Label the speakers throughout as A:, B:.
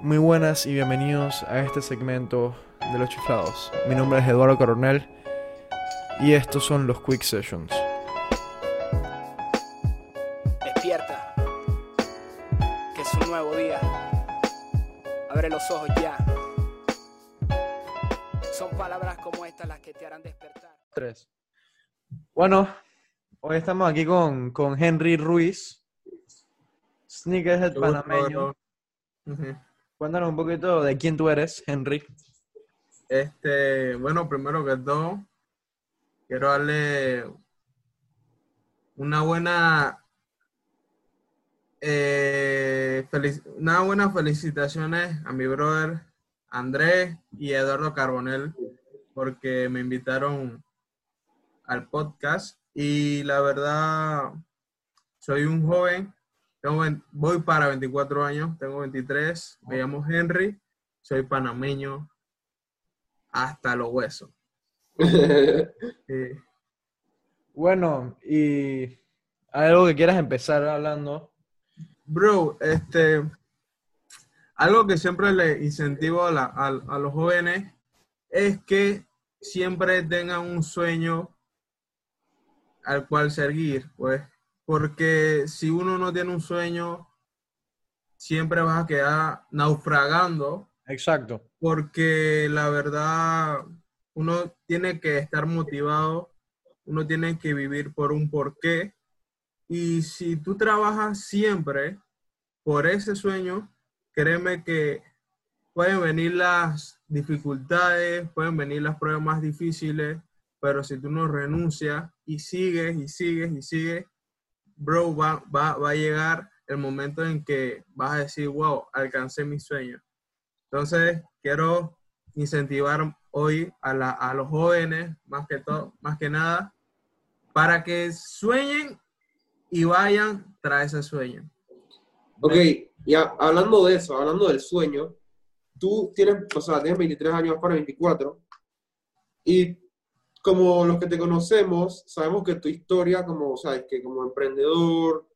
A: Muy buenas y bienvenidos a este segmento de Los Chiflados. Mi nombre es Eduardo Coronel y estos son los Quick Sessions.
B: Despierta, que es un nuevo día. Abre los ojos ya. Son palabras como estas las que te harán despertar.
A: Tres. Bueno, hoy estamos aquí con, con Henry Ruiz, sneakerhead panameño. Cuéntanos un poquito de quién tú eres, Henry.
C: Este, bueno, primero que todo, quiero darle una buena, eh, felic- una buena felicitaciones a mi brother Andrés y Eduardo Carbonel porque me invitaron al podcast y la verdad soy un joven, tengo voy para 24 años, tengo 23, me llamo Henry, soy panameño hasta los huesos. Sí.
A: Bueno, y ¿hay algo que quieras empezar hablando?
C: Bro, este, algo que siempre le incentivo a, la- a- a los jóvenes es que siempre tengan un sueño al cual seguir, pues, porque si uno no tiene un sueño, siempre vas a quedar naufragando
A: Exacto.
C: porque la verdad uno tiene que estar motivado, uno tiene que vivir por un porqué y si tú trabajas siempre por ese sueño, créeme que pueden venir las dificultades, pueden venir las pruebas más difíciles, pero si tú no renuncias y sigues y sigues y sigues, bro, va, va, va a llegar el momento en que vas a decir, wow, alcancé mi sueño. Entonces, quiero incentivar hoy a, la- a los jóvenes, más que todo, más que nada, para que sueñen y vayan tras ese sueño.
D: Ok, y a- hablando de eso, hablando del sueño, tú tienes, o sea, tienes 23 años para 24, y como los que te conocemos, sabemos que tu historia, como, sabes, que como emprendedor,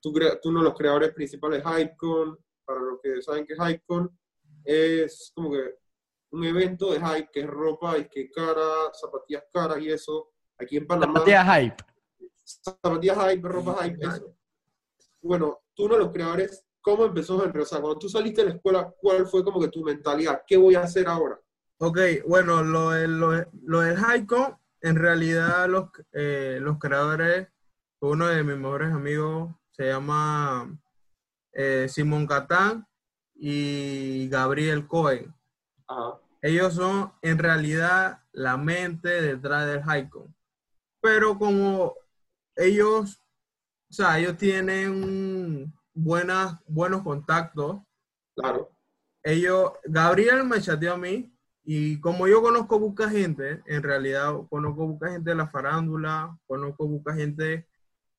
D: tú, tú uno de los creadores principales de Hypecon, para los que saben que Hypecon es como que un evento de hype, que es ropa y que cara, zapatillas caras y eso, aquí en Panamá
A: Zapatilla hype.
D: zapatillas hype, ropa hype, eso. Bueno, tú uno de los creadores, ¿cómo empezó Henry? O sea, cuando tú saliste de la escuela, ¿cuál fue como que tu mentalidad? ¿Qué voy a hacer ahora?
C: Ok, bueno, lo, del- lo, lo del Haiku, en realidad los, eh, los creadores, uno de mis mejores amigos se llama eh, Simón Catán y Gabriel Cohen.
D: Ajá.
C: Ellos son en realidad la mente detrás del haiku. Pero como ellos, o sea, ellos tienen buenas, buenos contactos,
D: Claro.
C: ellos, Gabriel me chateó a mí y como yo conozco mucha gente, en realidad conozco mucha gente de la farándula, conozco mucha gente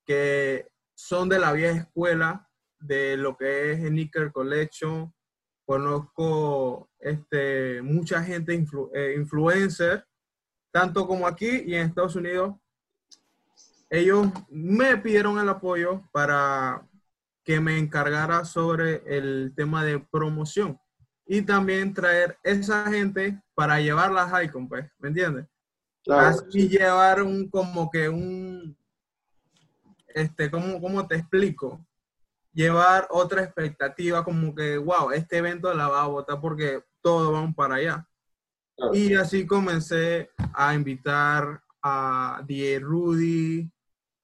C: que son de la vieja escuela, de lo que es Sneaker Collection, conozco este, mucha gente eh, influencer, tanto como aquí y en Estados Unidos. Ellos me pidieron el apoyo para que me encargara sobre el tema de promoción y también traer esa gente para llevarla a Icon, pues, ¿me entiendes?
D: Claro.
C: Así llevar un, como que un, este, ¿cómo, cómo te explico? Llevar otra expectativa, como que, wow, este evento la va a votar porque todos van para allá.
D: claro.
C: Y así comencé a invitar a DJ Rudy,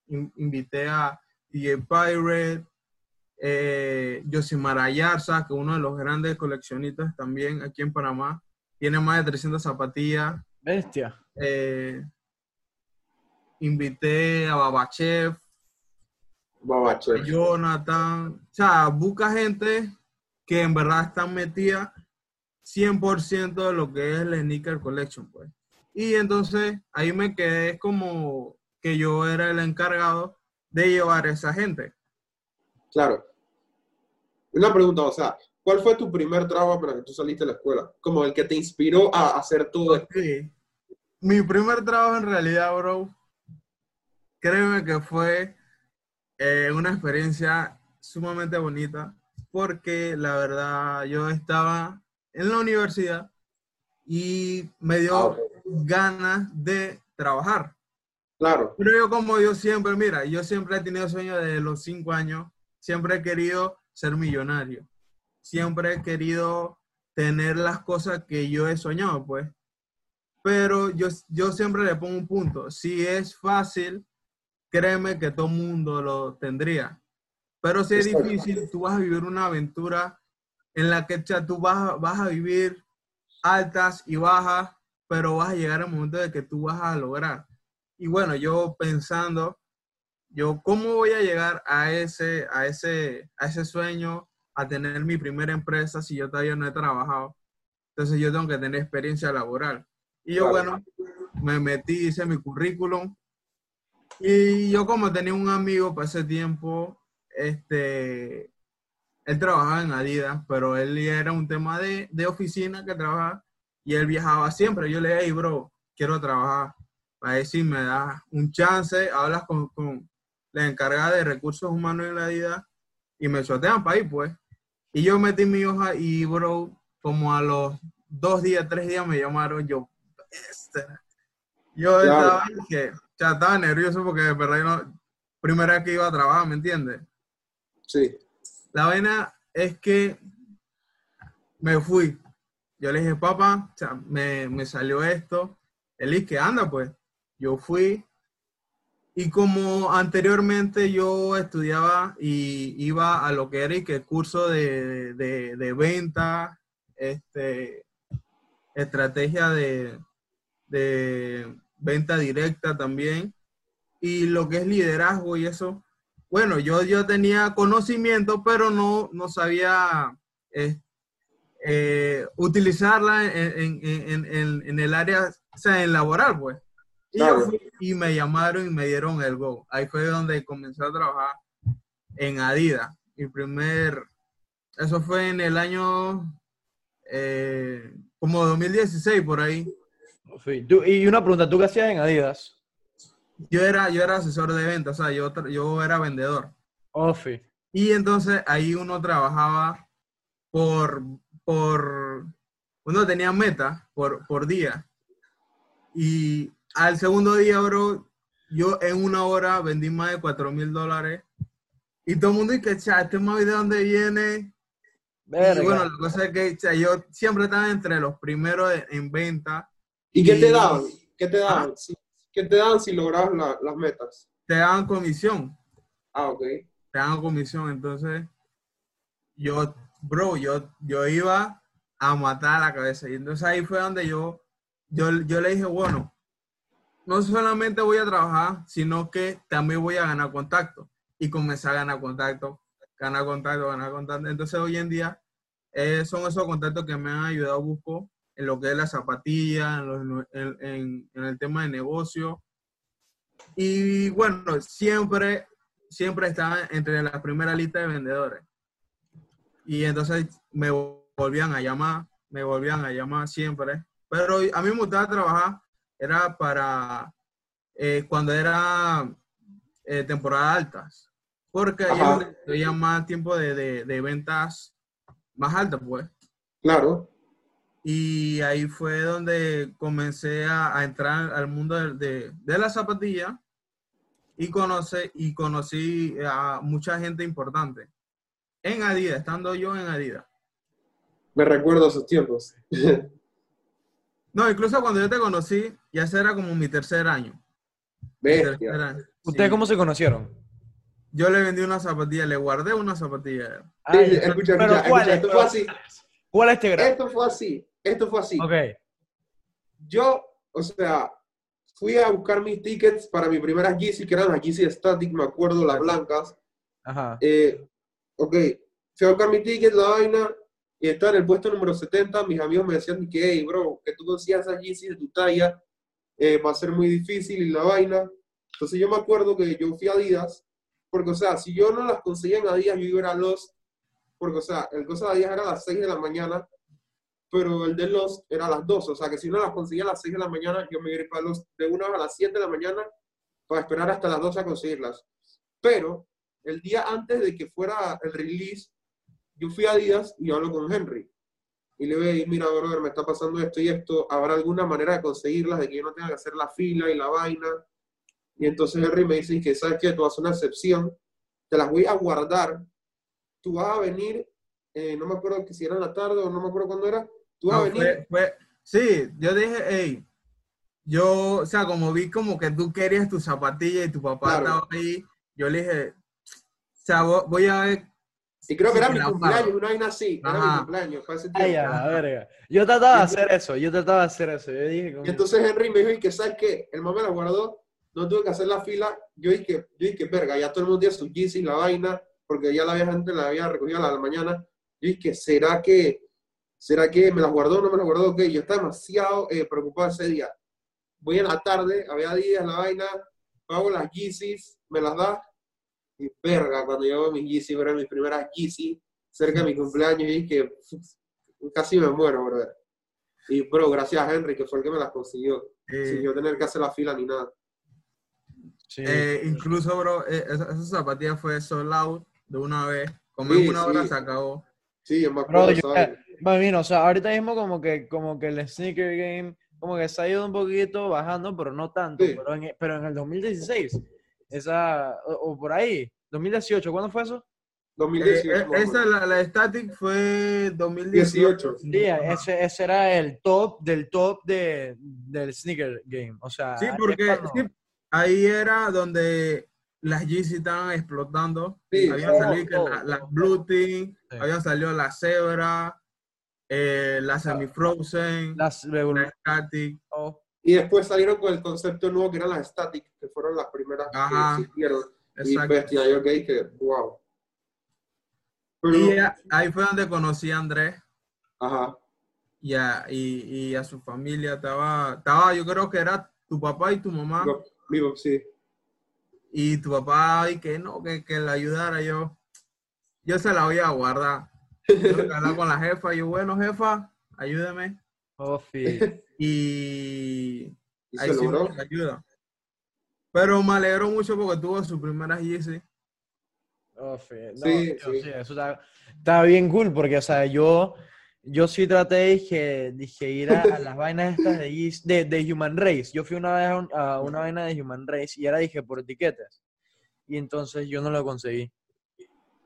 C: in- invité a DJ Pirate, eh, Josimar Ayarza, que es uno de los grandes coleccionistas también aquí en Panamá. Tiene más de 300 zapatillas.
A: Bestia.
C: Eh, invité a Babachev,
D: Babache.
C: a Jonathan. O sea, busca gente que en verdad están metida 100% de lo que es el Sneaker Collection, pues. Y entonces ahí me quedé como que yo era el encargado de llevar a esa gente.
D: Claro. Una pregunta, o sea, ¿cuál fue tu primer trabajo para que tú saliste de la escuela? Como el que te inspiró a hacer todo esto.
C: Sí. Mi primer trabajo en realidad, bro, créeme que fue eh, una experiencia sumamente bonita porque la verdad yo estaba en la universidad y me dio
D: Ah,
C: ganas de trabajar.
D: Claro,
C: Pero yo como yo siempre, mira, yo siempre he tenido sueño desde los cinco años, siempre he querido ser millonario, siempre he querido tener las cosas que yo he soñado, pues. Pero yo, yo siempre le pongo un punto, si es fácil, créeme que todo mundo lo tendría. Pero si es difícil, tú vas a vivir una aventura en la que sea, tú vas, vas a vivir altas y bajas, pero vas a llegar al momento de que tú vas a lograr. Y bueno, yo pensando, yo cómo voy a llegar a ese, a ese, a ese sueño, a tener mi primera empresa si yo todavía no he trabajado. Entonces yo tengo que tener experiencia laboral. Y yo,
D: Claro.
C: bueno, me metí, hice mi currículum. Y yo como tenía un amigo para ese tiempo, este, él trabajaba en Adidas, pero él era un tema de, de oficina que trabajaba y él viajaba siempre. Yo le dije, hey, bro, quiero trabajar. Para decir, me das un chance, hablas con, con la encargada de recursos humanos en la Adidas y me chotean para ir, pues. Y yo metí mi hoja y, bro, como a los dos días, tres días me llamaron, yo, este. Yo
D: Claro.
C: estaba, que, ya estaba nervioso porque de verdad yo no, primera vez que iba a trabajar, ¿me entiendes?
D: sí,
C: La vaina es que me fui. Yo le dije, papá, o sea, me, me salió esto. Él dice que anda, pues. Yo fui. Y como anteriormente yo estudiaba y iba a lo que era y que curso de, de, venta, este, estrategia de, de venta directa también, y lo que es liderazgo y eso, bueno, yo, yo tenía conocimiento, pero no, no sabía eh, utilizarla en- en- en- en el área, o sea, en laboral, pues. Y, yo
D: Claro.
C: fui y me llamaron y me dieron el go. Ahí fue donde comencé a trabajar en Adidas. Mi primer, eso fue en el año eh, como 2016, por ahí.
A: Tú- y una pregunta, ¿tú qué hacías en Adidas?
C: Yo era, yo era asesor de ventas, o sea, yo, yo era vendedor.
A: Ofi.
C: Y entonces ahí uno trabajaba por, por, uno tenía meta por, por día. Y al segundo día, bro, yo en una hora vendí más de 4 mil dólares. Y todo el mundo dice, cha, este más de dónde viene.
A: Verga.
C: Y bueno, la cosa es que cha, yo siempre estaba entre los primeros en venta.
D: ¿Y qué te daban? ¿Qué te daban? Si- ¿Qué te daban si lograbas la- las metas?
C: Te daban comisión.
D: Ah, ok.
C: te dan comisión. Entonces, yo, bro, yo, yo iba a matar a la cabeza. Y entonces ahí fue donde yo, yo, yo le dije, bueno, no solamente voy a trabajar, sino que también voy a ganar contacto. Y comencé a ganar contacto, ganar contacto, ganar contacto. Entonces hoy en día eh, son esos contactos que me han ayudado busco en lo que es la zapatilla, en, el tema de negocio. Y bueno, siempre siempre estaba entre la primera lista de vendedores. Y entonces me volvían a llamar, me volvían a llamar siempre. Pero a mí me gustaba trabajar, era para eh, cuando era eh, temporada altas. Porque ahí había más tiempo de, de- de ventas más altas, pues.
D: Claro.
C: Y ahí fue donde comencé a, a entrar al mundo de, de- de la zapatilla y, conoce, y conocí a mucha gente importante en Adidas, estando yo en Adidas.
D: Me recuerdo esos tiempos.
C: No, incluso cuando yo te conocí, ya ese era como mi tercer año. Tercer año.
A: ¿Ustedes
C: Sí.
A: cómo se conocieron?
C: Yo le vendí una zapatilla, le guardé una zapatilla.
D: Sí,
A: Ay,
D: escucha,
A: pero
D: escucha,
A: ¿cuál
D: escucha,
A: es?
D: esto fue así.
A: ¿Cuál es este grado?
D: Esto fue así. Esto fue así.
A: Ok.
D: Yo, o sea, fui a buscar mis tickets para mi primera Yeezy, que eran las Yeezy Static, me acuerdo, las blancas.
A: Ajá.
D: Eh, ok, fui a buscar mi ticket, la vaina, y estaba en el puesto número 70. Mis amigos me decían que, hey, bro, que tú consigas esas Yeezy de tu talla, eh, va a ser muy difícil y la vaina. Entonces yo me acuerdo que yo fui a Adidas, porque, o sea, si yo no las conseguía en Adidas, yo iba a a los, porque, o sea, el cosa de Adidas era a las 6 de la mañana, pero el de los era a las 2, o sea, que si no las conseguía a las 6 de la mañana, yo me iba a para los de una a las 7 de la mañana para esperar hasta las 12 a conseguirlas. Pero el día antes de que fuera el release, yo fui a Adidas y hablo con Henry. Y le digo, "Ey, mira, brother, me está pasando esto y esto. ¿Habrá alguna manera de conseguirlas, de que yo no tenga que hacer la fila y la vaina? Y entonces Henry me dice que, ¿sabes qué? Tú a hacer una excepción. Te las voy a guardar. Tú vas a venir, eh, no me acuerdo que si era en la tarde o no me acuerdo cuándo era. Tú vas
C: No,
D: a venir.
C: fue- fue- sí, yo dije, hey, yo, o sea, como vi como que tú querías tu zapatilla y tu papá
D: Claro.
C: estaba ahí, yo le dije, o sea, vo- voy a ver,
D: Y creo que era mi cumpleaños, una vaina así. Era mi cumpleaños, fue ese
A: Ay, verga. Yo trataba de hacer eso, yo trataba de hacer eso. Yo dije,
D: Y entonces Henry me dijo, y que sabes qué, el mamá me la guardó, no tuve que hacer la fila, yo dije, yo dije, verga, ya todo el mundo tiene su Yeezy, la vaina, porque ya la había gente la había recogido a la mañana, yo dije, ¿será que, será que me las guardó o no me las guardó? Ok, yo estaba demasiado eh, preocupado ese día. Voy en la tarde, había días, la vaina, pago las Yeezys, me las da, y verga, cuando llevo mis Yeezy, eran mis primeras Yeezy, cerca de mi cumpleaños, y dije, casi me muero, brother. Y, bro, gracias a Henry, que fue el que me las consiguió
C: eh,
D: sin yo tener que hacer la fila ni nada.
A: Sí.
C: eh, incluso, bro, eh, esa, esa zapatilla fue sold out de una vez, como
D: Sí,
C: en una hora
D: sí.
C: se acabó.
D: Sí, yo me
A: Bro,
D: acuerdo,
A: yo,
D: ¿sabes?
A: bueno, mira, o sea, ahorita mismo como que, como que el sneaker game, como que se ha ido un poquito bajando, pero no tanto.
D: Sí.
A: Pero, en, pero en el 2016, esa, o, o por ahí, 2018, ¿cuándo fue eso?
D: 2018.
C: Eh, esa, la, la Static fue 2018.
D: 18.
A: Sí, ese, ese era el top del top de, del sneaker game. O sea,
C: Sí, porque sí, ahí era donde las Yeezy estaban explotando.
D: Sí,
C: habían salido la- las
A: todo.
C: Blue Team,
A: Sí.
C: habían salido la Zebra, eh, la Semi Frozen,
A: las
C: la Static.
A: oh,
D: Y después salieron con el concepto nuevo que eran las static, que fueron las primeras
C: Ajá.
D: que existieron. Y
C: Exacto.
D: bestia, yo que que wow. Pero,
C: Y ahí fue donde conocí a Andrés
D: ajá,
C: y a, y, y a su familia. Estaba, estaba, yo creo que era tu papá y tu mamá.
D: digo, digo, sí.
C: Y tu papá, y que no, que, que le ayudara yo. Yo se la voy a guardar. Yo hablar con la jefa. Y yo, bueno, jefa, ayúdeme.
A: oh, sí.
C: Y
D: Y
C: ahí
D: se
C: sí me ayuda. Pero me alegro mucho porque tuvo sus primeras Yeezy.
A: Oh, sí. No,
D: Sí,
A: tío,
D: sí.
A: sí, eso está, está bien cool porque, o sea, yo, yo sí traté, dije, dije ir a, a las vainas estas de, de, de Human Race. Yo fui una vez a, un- a una vaina de Human Race y era, dije, por etiquetas. Y entonces yo no lo conseguí.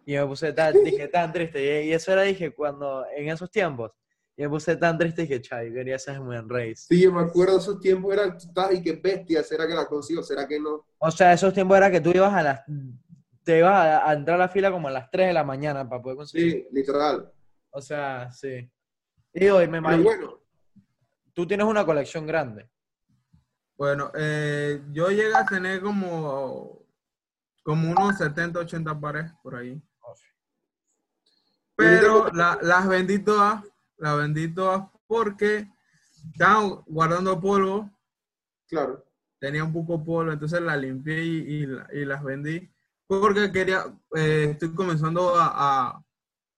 A: Y me puse tan, dije, tan triste. Y, y eso era, dije, cuando, en esos tiempos, y me puse tan triste que, chay, quería ser Human Race.
D: Sí, yo me acuerdo esos tiempos, eran, y que bestia, ¿será que la consigo? ¿Será que no?
A: O sea, esos tiempos era que tú ibas a las, te ibas a, a entrar a la fila como a las 3 de la mañana para poder conseguir.
D: Sí, literal.
A: O sea, sí. Y hoy me imagino,
D: bueno,
A: tú tienes una colección grande.
C: Bueno, eh, yo llegué a tener como, como unos 70, 80 pares por ahí. Pero la- las vendí todas, las vendí todas porque estaban guardando polvo,
D: claro.
C: tenía un poco de polvo, entonces las limpié y, y la- y las vendí. Porque quería, eh, estoy comenzando a, a-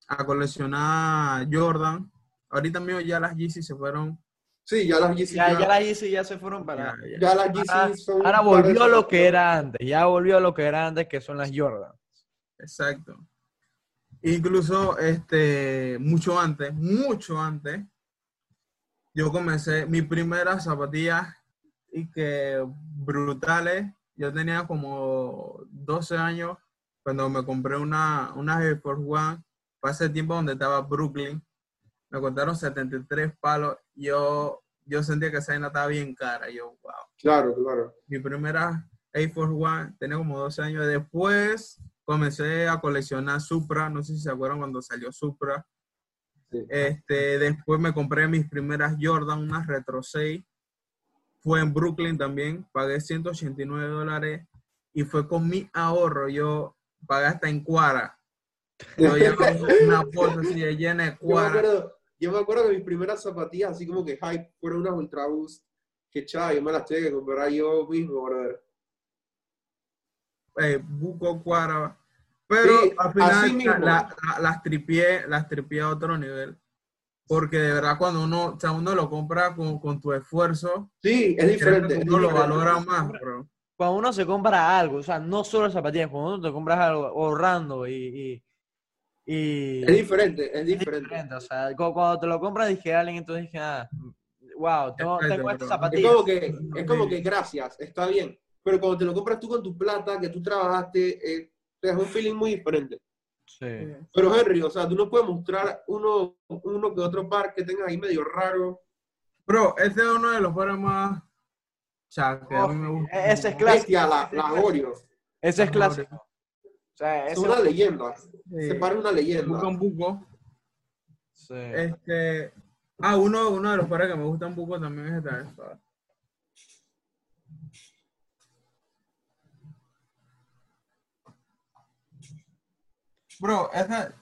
C: a coleccionar Jordan. Ahorita mismo ya las Yeezy se fueron.
D: Sí, ya las Yeezy,
A: Ya,
D: ya,
A: ya las hice y ya se fueron para...
C: ya- ya.
D: ya las Yeezy
A: Ahora- Ahora volvió lo que era antes, ya volvió lo que era antes, que son las Jordan.
C: Exacto. Incluso este, mucho antes, mucho antes, yo comencé mis primeras zapatillas y que brutales. Yo tenía como 12 años cuando me compré una, una Air Force One. Fue hace tiempo donde estaba Brooklyn. Me contaron 73 palos. Yo, yo sentía que esa vaina estaba bien cara. Yo, wow
D: Claro, claro.
C: mi primera Air Force One, tenía como 12 años. Después comencé a coleccionar Supra, no sé si se acuerdan cuando salió Supra.
D: Sí.
C: Este, después me compré mis primeras Jordan, unas Retro 6. Fue en Brooklyn también, pagué 189 dólares y fue con mi ahorro. Yo pagué hasta en Cuara. Yo llevaba una bolsa así de llena de
D: Yo me,
C: Cuara.
D: acuerdo, yo me acuerdo que mis primeras zapatillas, así como que hype, fueron unas Ultra Boost. Que chaval, yo me las tuve que comprar yo mismo, brother.
C: Eh, buco cuara. Pero
D: Sí,
C: al final
D: así mismo.
C: la- la- las tripié, las tripié a otro nivel. Porque de verdad cuando uno, o sea, uno lo compra con, con tu esfuerzo,
D: Sí, es diferente.
C: que
D: es
C: uno lo
D: diferente.
C: valora más, bro.
A: Cuando uno se compra algo, o sea, no solo zapatillas, cuando uno te compras algo ahorrando y, y, Y
D: Es diferente, es
A: es
D: diferente.
A: diferente, O sea, cu- cuando te lo compras, dije Allen, entonces dije, ah, wow, tengo, tengo estas
C: pero-
D: Es
A: zapatillas.
D: como que, es como que gracias, está bien. Pero cuando te lo compras tú con tu plata, que tú trabajaste, eh, te da un feeling muy diferente.
A: Sí.
D: Pero Henry, o sea, tú no puedes mostrar uno, uno que otro par que tengas ahí medio raro.
C: Bro, este es uno de los pares más. O sea, que a mí me gusta.
A: Oh, ese es clásico.
D: Bestia, la, la Oreo.
A: Ese es clásico. O sea,
D: Es
A: ese
D: una leyenda.
C: Sí.
D: Se para una leyenda.
C: Buco en buco.
A: Sí.
C: Este. Ah, uno, uno de los pares que me gusta un poco también es esta. Bro, esta.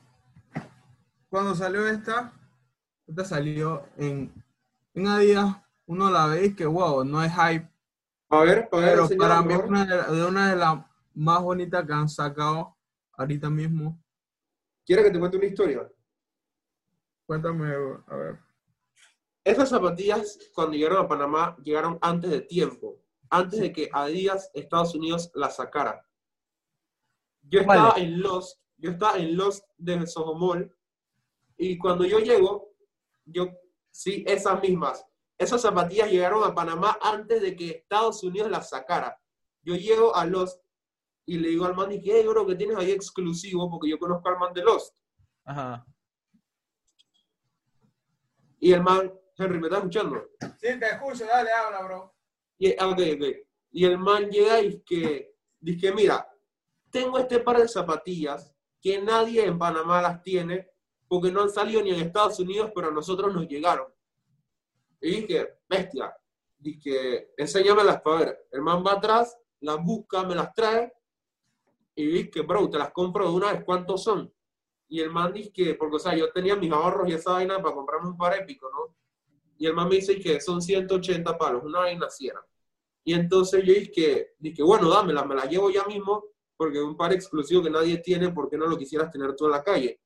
C: Cuando salió esta, esta salió en, en Adidas. Uno la ve y que wow, no es hype.
D: A ver, a ver,
C: Pero para mí es una de, una de las más bonitas que han sacado ahorita mismo.
D: ¿Quieres que te cuente una historia?
C: Cuéntame, a ver.
D: Esas zapatillas, cuando llegaron a Panamá, llegaron antes de tiempo. Antes de que Adidas Estados Unidos las sacara. Yo
A: Vale.
D: estaba en Lost, yo estaba en Lost de Soho Mall, y cuando yo llego, yo, sí, esas mismas, esas zapatillas llegaron a Panamá antes de que Estados Unidos las sacara. Yo llego a Lost y le digo al man, y ¿qué, bro, que tienes ahí exclusivo? Porque yo conozco al man de Lost.
A: Ajá.
D: Y el man, Henry, ¿me estás escuchando?
C: Sí, te escucho, dale, habla, bro.
D: Y, ah, ok, ok. Y el man llega y es que, dice que, mira, tengo este par de zapatillas que nadie en Panamá las tiene porque no han salido ni en Estados Unidos, pero a nosotros nos llegaron. Y dije, bestia, dije, enséñamelas para ver. El man va atrás, las busca, me las trae y dije, bro, te las compro de una vez, ¿cuántos son? Y el man dice que, porque, o sea, yo tenía mis ahorros y esa vaina para comprarme un par épico, ¿no? Y el man me dice que son 180 palos, una vaina así era. Y entonces yo dije, dije, bueno, dámela, me la llevo ya mismo, porque un par exclusivo que nadie tiene, porque no lo quisieras tener tú en la calle?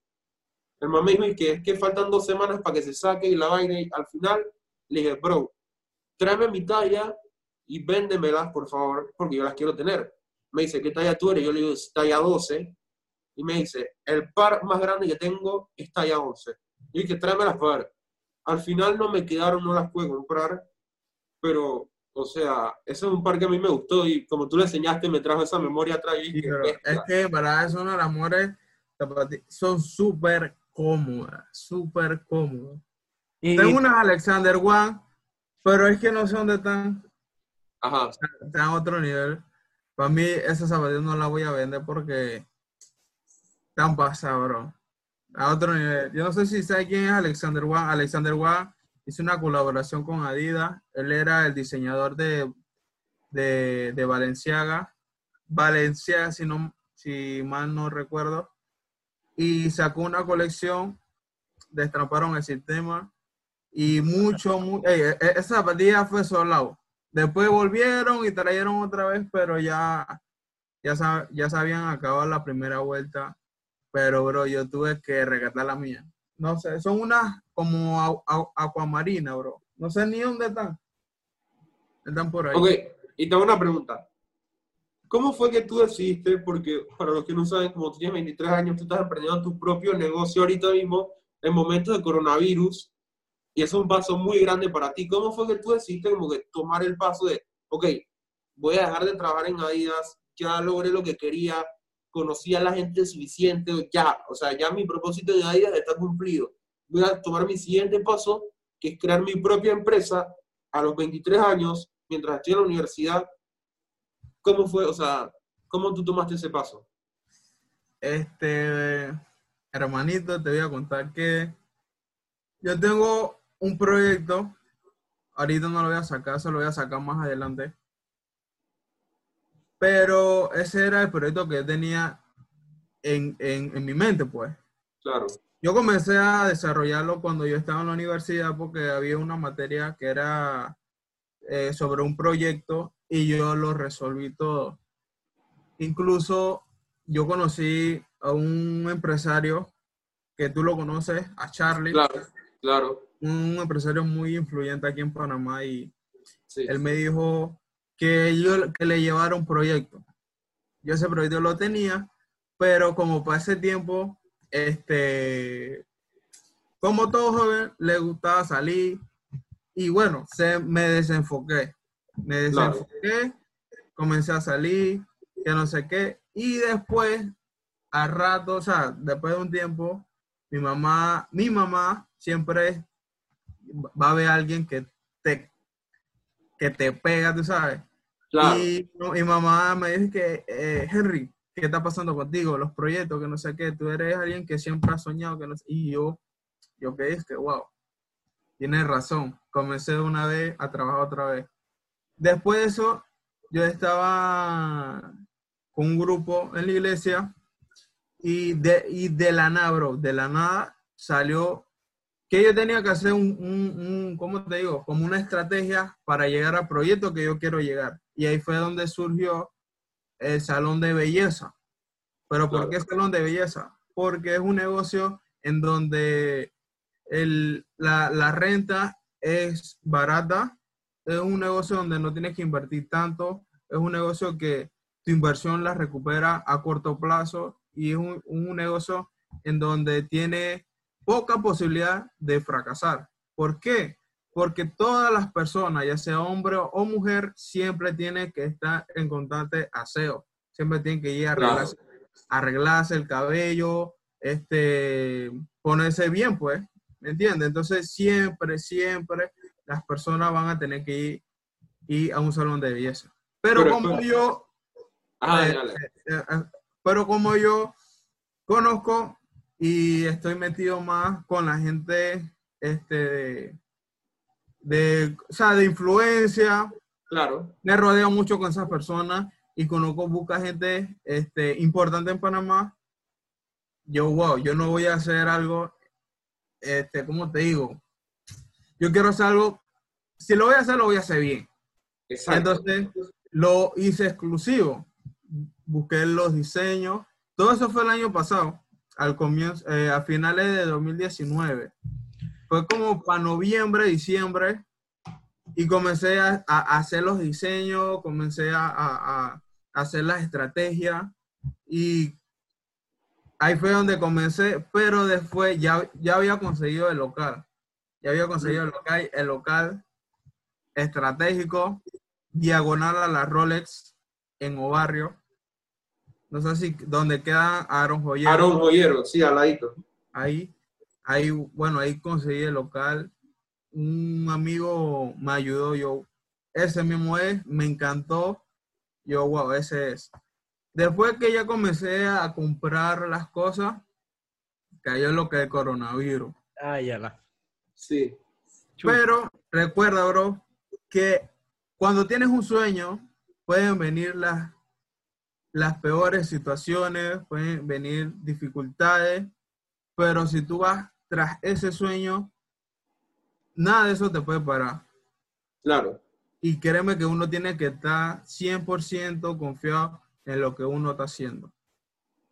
D: El man me dijo y que es que faltan dos semanas para que se saque y la vaina, y al final le dije, bro, tráeme mi talla y véndemelas, por favor, porque yo las quiero tener. Me dice, ¿qué talla tú eres? Yo le digo, talla 12. Y me dice, el par más grande que tengo es talla 11. Yo dije, tráemelas para ver. Al final no me quedaron, no las pude comprar, pero, o sea, ese es un par que a mí me gustó y como tú le enseñaste, me trajo esa memoria atrás y
C: Sí, es que para eso de las zapatillas son súper cómodas, súper cómodas.
A: Y,
C: Tengo unas Alexander One, pero es que no sé dónde están,
D: Ajá,
C: están a otro nivel. Para mí, esas zapatillas no las voy a vender porque están pasadas, bro. A otro nivel. Yo no sé si sabe quién es Alexander One. Alexander One hizo una colaboración con Adidas. Él era el diseñador de, de, de Valenciaga. Valenciaga, si, no, si mal no recuerdo. Y sacó una colección, destraparon el sistema. Y mucho, mu- ey, e- e- esa zapatilla fue solado. Después volvieron y trajeron otra vez, pero ya, ya, sa- ya se habían acabado la primera vuelta. Pero, bro, yo tuve que regatar la mía. No sé, son unas como acuamarina, bro. No sé ni dónde están. Están por ahí.
D: ok, y te hago una pregunta. ¿Cómo fue que tú decidiste, porque para los que no saben, como tú tienes 23 años, tú estás emprendiendo tu propio negocio ahorita mismo, en momentos de coronavirus, y eso es un paso muy grande para ti. ¿Cómo fue que tú decidiste como que tomar el paso de, ok, voy a dejar de trabajar en Adidas, ya logré lo que quería, conocí a la gente suficiente, ya, o sea, ya mi propósito de Adidas está cumplido. Voy a tomar mi siguiente paso, que es crear mi propia empresa a los 23 años, mientras estoy en la universidad. ¿Cómo fue, o sea, cómo tú tomaste ese paso?
C: Este, hermanito, te voy a contar que yo tengo un proyecto. Ahorita no lo voy a sacar, se lo voy a sacar más adelante. Pero ese era el proyecto que tenía en, en, en mi mente, pues.
D: Claro,
C: Yo comencé a desarrollarlo cuando yo estaba en la universidad porque había una materia que era eh, sobre un proyecto y yo lo resolví todo. Incluso yo conocí a un empresario que tú lo conoces, a Charlie,
D: claro, claro.
C: un empresario muy influyente aquí en Panamá y
D: Sí.
C: él me dijo que yo que le llevara un proyecto. Yo ese proyecto lo tenía, pero como para ese tiempo este, como todo joven, le gustaba salir y bueno, se, me desenfoqué. Me
D: Claro.
C: desenfoqué, comencé a salir, que no sé qué, y después, al rato, o sea, después de un tiempo, mi mamá, mi mamá siempre va a ver a alguien que te, que te pega, tú sabes.
D: Claro.
C: Y mi mamá me dice que, eh, Henry, ¿qué está pasando contigo? Los proyectos, que no sé qué, tú eres alguien que siempre ha soñado, que no sé, y yo, yo que es que, wow, tienes razón, comencé una vez a trabajar otra vez. Después de eso, yo estaba con un grupo en la iglesia y de, y de la nada, bro, de la nada salió que yo tenía que hacer un, un, un, ¿cómo te digo? Como una estrategia para llegar al proyecto que yo quiero llegar. Y ahí fue donde surgió el salón de belleza. ¿Pero por
D: Claro.
C: qué salón de belleza? Porque es un negocio en donde el, la, la renta es barata, es un negocio donde no tienes que invertir tanto, es un negocio que tu inversión la recupera a corto plazo y es un, un negocio en donde tiene poca posibilidad de fracasar. ¿Por qué? Porque todas las personas, ya sea hombre o mujer, siempre tienen que estar en constante aseo. Siempre tienen que ir a
D: Claro.
C: arreglarse, arreglarse el cabello, este, ponerse bien, pues. ¿Me entiendes? Entonces, siempre, siempre las personas van a tener que ir, ir a un salón de belleza. Pero,
D: Pero
C: como yo
D: Ah,
C: eh, eh, eh, pero como yo conozco y estoy metido más con la gente este, de, de, o sea, de influencia,
D: Claro.
C: me rodeo mucho con esas personas y conozco mucha gente este, importante en Panamá. Yo, wow, yo no voy a hacer algo, este, ¿cómo te digo? Yo quiero hacer algo, si lo voy a hacer, lo voy a hacer bien.
D: Exacto.
C: Entonces, lo hice exclusivo. Busqué los diseños. Todo eso fue el año pasado, al comienzo, eh, a finales de 2019. Fue como para noviembre, diciembre, y comencé a, a hacer los diseños, comencé a, a- a hacer las estrategias, y ahí fue donde comencé, pero después ya, ya había conseguido el local. Ya había conseguido el local, el local estratégico, diagonal a la Rolex en Obarrio. No sé si donde queda Aaron Joyero.
D: Aaron Joyero, sí, al ladito.
C: Ahí, ahí, bueno, ahí conseguí el local. Un amigo me ayudó, yo, ese mismo es, me encantó. Yo, wow, ese es. Después que ya comencé a comprar las cosas, cayó lo que es el coronavirus.
A: Ah, ya la.
D: Sí.
C: Pero recuerda, bro, que cuando tienes un sueño, pueden venir las, las peores situaciones, pueden venir dificultades, pero si tú vas tras ese sueño, nada de eso te puede parar.
D: Claro.
C: Y créeme que uno tiene que estar 100% confiado en lo que uno está haciendo.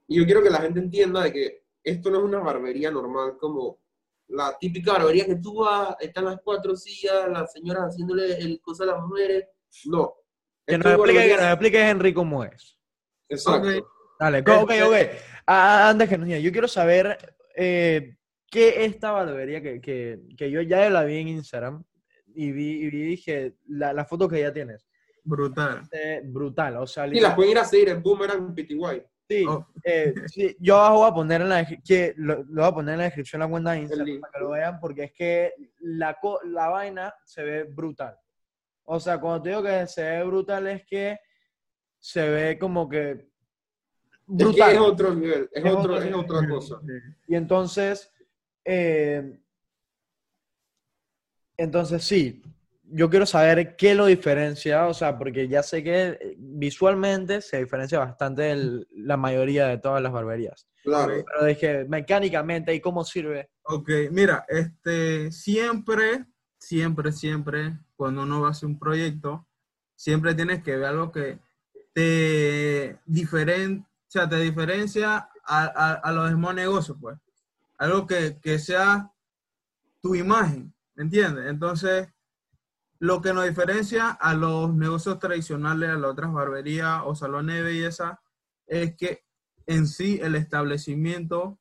D: Y yo quiero que la gente entienda de que esto no es una barbería normal como la típica barbería que tú vas, están las cuatro sillas, las señoras haciéndole el cosa a las mujeres. No.
A: Que nos que Henry cómo es.
D: Exacto.
C: Ok.
A: Dale, ok,
C: Este-
A: ok. Ah, antes que nos diga, yo quiero saber eh, qué esta barbería que, que, que yo ya la vi en Instagram y vi y dije, la, la foto que ya tienes,
C: Brutal.
A: eh, brutal. O sea,
D: Y las pueden ir a seguir en Boomerang PTY.
A: sí,
C: Oh.
A: eh, sí, yo abajo voy a poner en la, que lo, lo voy a poner en la descripción la cuenta de Instagram para que lo vean, porque es que la, co- la vaina se ve brutal. O sea, cuando te digo que se ve brutal es que se ve como que
D: Es
A: brutal.
D: que es otro nivel, es,
A: Es
D: otro,
A: otro
D: es
A: nivel.
D: otra cosa.
A: Y entonces, eh, entonces sí, yo quiero saber qué lo diferencia, o sea, porque ya sé que eh, visualmente se diferencia bastante de la mayoría de todas las barberías.
D: Claro.
A: Pero dije, mecánicamente, ¿y cómo sirve?
C: Ok, mira, este, siempre, siempre, siempre, cuando uno va a hacer un proyecto, siempre tienes que ver algo que te, diferen, o sea, te diferencia a, a- a los demás negocios, pues. Algo que, que sea tu imagen, ¿me entiendes? Entonces, lo que nos diferencia a los negocios tradicionales, a las otras barberías o salones de belleza, es que en sí el establecimiento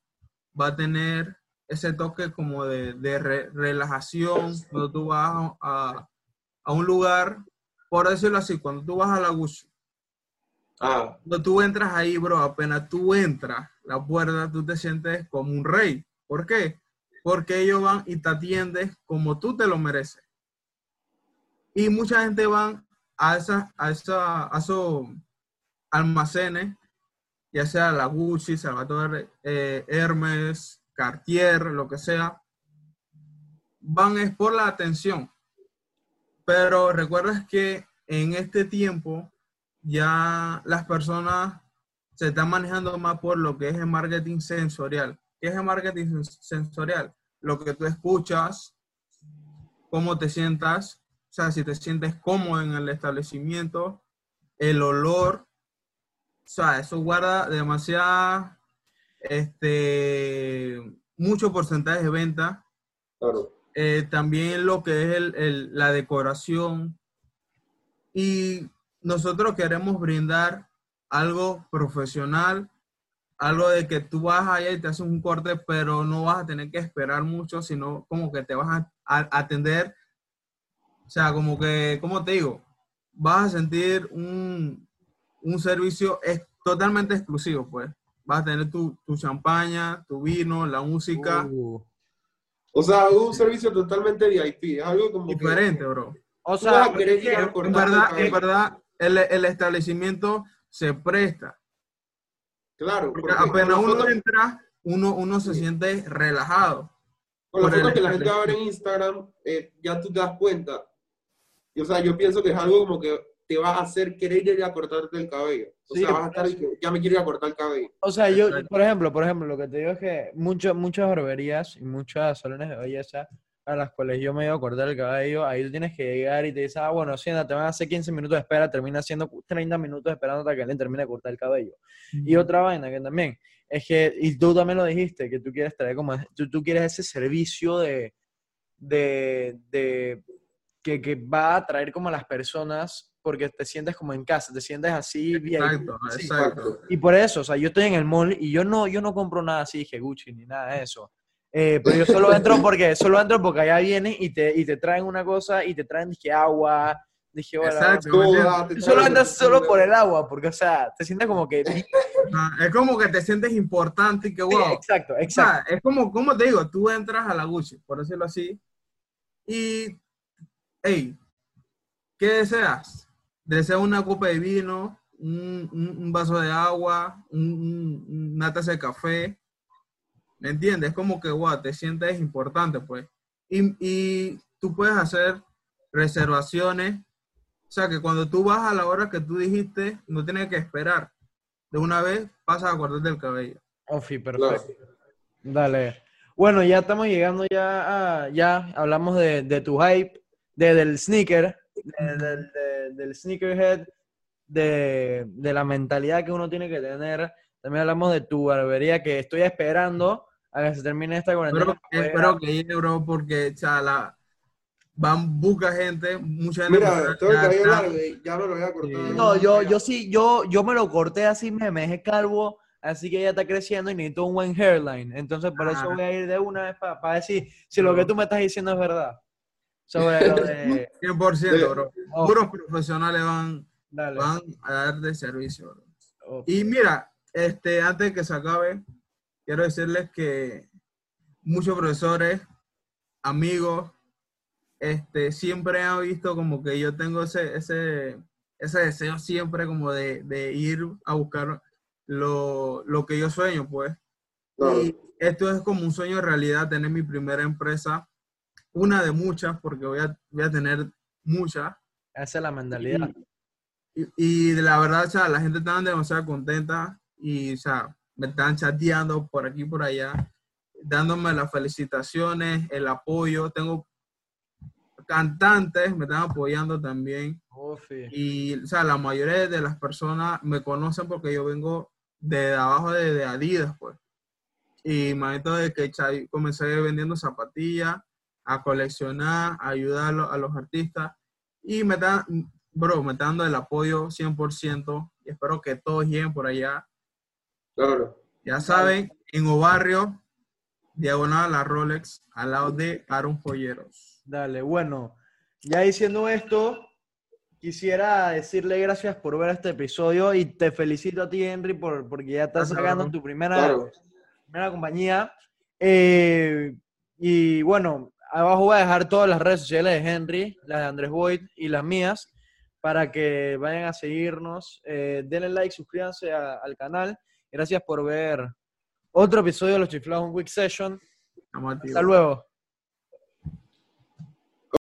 C: va a tener ese toque como de, de re- relajación cuando tú vas a, a un lugar, por decirlo así, cuando tú vas a la Gucci,
D: Ah,
C: cuando tú entras ahí, bro, apenas tú entras la puerta, tú te sientes como un rey. ¿Por qué? Porque ellos van y te atienden como tú te lo mereces. Y mucha gente van a, esa, a, esa, a esos almacenes, ya sea la Gucci, Salvatore, eh, Hermes, Cartier, lo que sea, van es por la atención. Pero recuerdas que en este tiempo ya las personas se están manejando más por lo que es el marketing sensorial. ¿Qué es el marketing sens- sensorial? Lo que tú escuchas, cómo te sientas, o sea, si te sientes cómodo en el establecimiento, el olor, o sea, eso guarda demasiada, este, mucho porcentaje de venta.
D: claro.
C: Eh, también lo que es el- el- la decoración. Y nosotros queremos brindar algo profesional, algo de que tú vas allá y te haces un corte, pero no vas a tener que esperar mucho, sino como que te vas a, atender. O sea, como que, como te digo, vas a sentir un, un servicio es totalmente exclusivo, pues. Vas a tener tu, tu champaña, tu vino, la música.
A: Uh.
D: O sea, un servicio totalmente VIP, es algo como que-
C: diferente, bro.
A: O sea,
C: En verdad, en verdad, el, el establecimiento se presta.
D: Claro,
C: Porque
D: porque
C: apenas uno entra, uno, uno se siente relajado.
D: con las fotos que la gente va a ver en. Instagram, eh, ya tú te das cuenta. Y, o sea, yo pienso que es algo como que te va a hacer querer ir a cortarte el cabello. O
A: Sí,
D: sea, vas a estar ya me quiero ir a cortar el cabello.
A: O sea, yo, por ejemplo, por ejemplo, lo que te digo es que muchas muchas barberías y muchas salones de belleza a las cuales yo me iba a cortar el cabello, ahí tú tienes que llegar y te dicen, ah, bueno, siéntate, te van a hacer 15 minutos de espera, termina haciendo 30 minutos esperando hasta que alguien termine de cortar el cabello. Y otra vaina que también es que, y tú también lo dijiste, que tú quieres traer como, tú, tú quieres ese servicio de, de, de que, que va a atraer como a las personas porque te sientes como en casa, te sientes así bien.
C: Exacto, exacto.
A: Y por eso, o sea, yo estoy en el mall y yo no, yo no compro nada así, que Gucci ni nada de eso. Eh, pero yo solo entro porque, solo entro porque allá vienen y te, y te traen una cosa y te traen, dije, agua, dije,
C: Exacto.
D: Toda, te
A: Tú solo entras solo por el agua, porque, o sea, te sientes como que... Sí,
C: Ah, Es como que te sientes importante y que, wow.
A: exacto,
C: O
A: exacto.
C: sea, es como, como te digo, tú entras a la Gucci, por decirlo así, y, hey, ¿qué deseas? ¿Deseas una copa de vino, un, un- un vaso de agua, un- un- una taza de café? ¿Me entiendes? Es como que, wow, te sientes importante, pues. Y, y tú puedes hacer reservaciones, o sea, que cuando tú vas a la hora que tú dijiste, no tienes que esperar. De una vez pasas a cortarte el cabello.
A: Ofi,
D: Claro.
A: perfecto. Dale. Bueno, ya estamos llegando ya a, ya hablamos de, de tu hype, de, del sneaker, de- del sneakerhead, de, de la mentalidad que uno tiene que tener. También hablamos de tu barbería, que estoy esperando a que se termine esta cuarentena. Poder-
C: espero que llegue, bro, porque o sea, la, van buca gente, mucha gente.
D: Mira, tengo el largo y ya me lo voy a cortar.
C: Sí.
A: No, yo, yo sí, yo, yo me lo corté así, me, me dejé calvo, así que ya está creciendo y necesito un buen hairline. Entonces, por eso voy a ir de una vez para decir si lo que tú me estás diciendo es verdad. Sobre lo de...
C: 100%, bro.
A: Oh,
C: Puros profesionales van,
A: dale.
C: van a dar de servicio, bro.
A: Oh,
C: Y mira, este, antes de que se acabe, quiero decirles que muchos profesores, amigos, este, siempre han visto como que yo tengo ese, ese, ese deseo siempre como de, de ir a buscar lo, lo que yo sueño, pues.
D: Claro.
C: Y esto es como un sueño de realidad, tener mi primera empresa, una de muchas, porque voy a, voy a tener muchas.
A: esa es la mentalidad.
C: Y, y de la verdad, o sea, la gente está demasiado contenta y, o sea, me están chateando por aquí y por allá, dándome las felicitaciones, el apoyo. Tengo cantantes, me están apoyando también.
A: Ufi.
C: Y, o sea, la mayoría de las personas me conocen porque yo vengo de abajo de, de Adidas, pues. Y imagínate de que comencé vendiendo zapatillas, a coleccionar, a ayudar a lo- a los artistas. Y me están, bro, me están dando el apoyo 100% y espero que todos lleguen por allá.
D: Claro.
C: Ya saben, en Obarrio, diagonal a la Rolex, al lado de Aaron Joyeros.
A: Dale, bueno, ya diciendo esto, quisiera decirle gracias por ver este episodio y te felicito a ti, Henry, por, porque ya estás sacando tu primera,
D: Claro.
A: primera compañía. Eh, y bueno, abajo voy a dejar todas las redes sociales de Henry, las de Andrés Boyd y las mías, para que vayan a seguirnos. Eh, denle like, suscríbanse a- al canal. Gracias por ver otro episodio de Los Chiflados en Quick Session. Hasta luego.